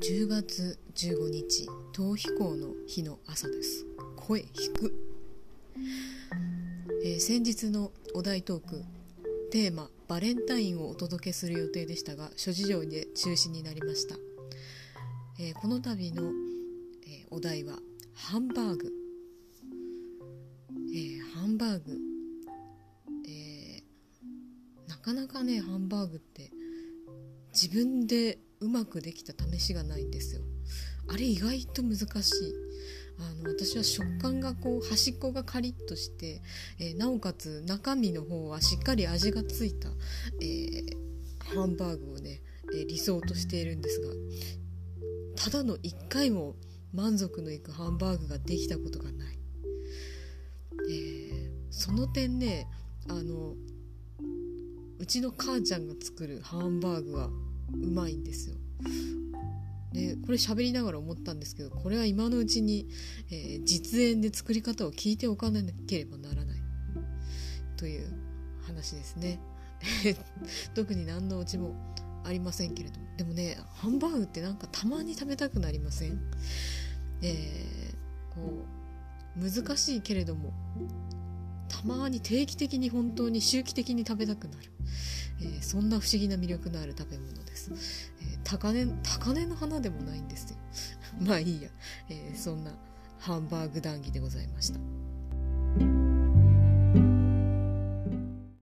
10月15日逃避行の日の朝です。声引く、えー、先日のお題トークテーマバレンタインをお届けする予定でしたが諸事情で中止になりました、えー、この度の、えー、お題はハンバーグ、えハンバーグ、えなかなかねハンバーグって自分でうまくできた試しがないんですよ。あれ意外と難しい。あの私は食感がこう端っこがカリッとして、えー、なおかつ中身の方はしっかり味がついた、えー、ハンバーグをね、えー、理想としているんですがただの1回も満足のいくハンバーグができたことがない、えその点ねあのうちの母ちゃんが作るハンバーグはうまいんですよ。でこれ喋りながら思ったんですけどこれは今のうちに、えー、実演で作り方を聞いておかなければならないという話ですね。特に何のうちもありませんけれどもでもねハンバーグってなんかたまに食べたくなりません？えー、こう難しいけれどもたまに定期的に本当に周期的に食べたくなる、えー、そんな不思議な魅力のある食べ物です、えー、高根高根の花でもないんですよ。まあいいや、えー、そんなハンバーグ談義でございました。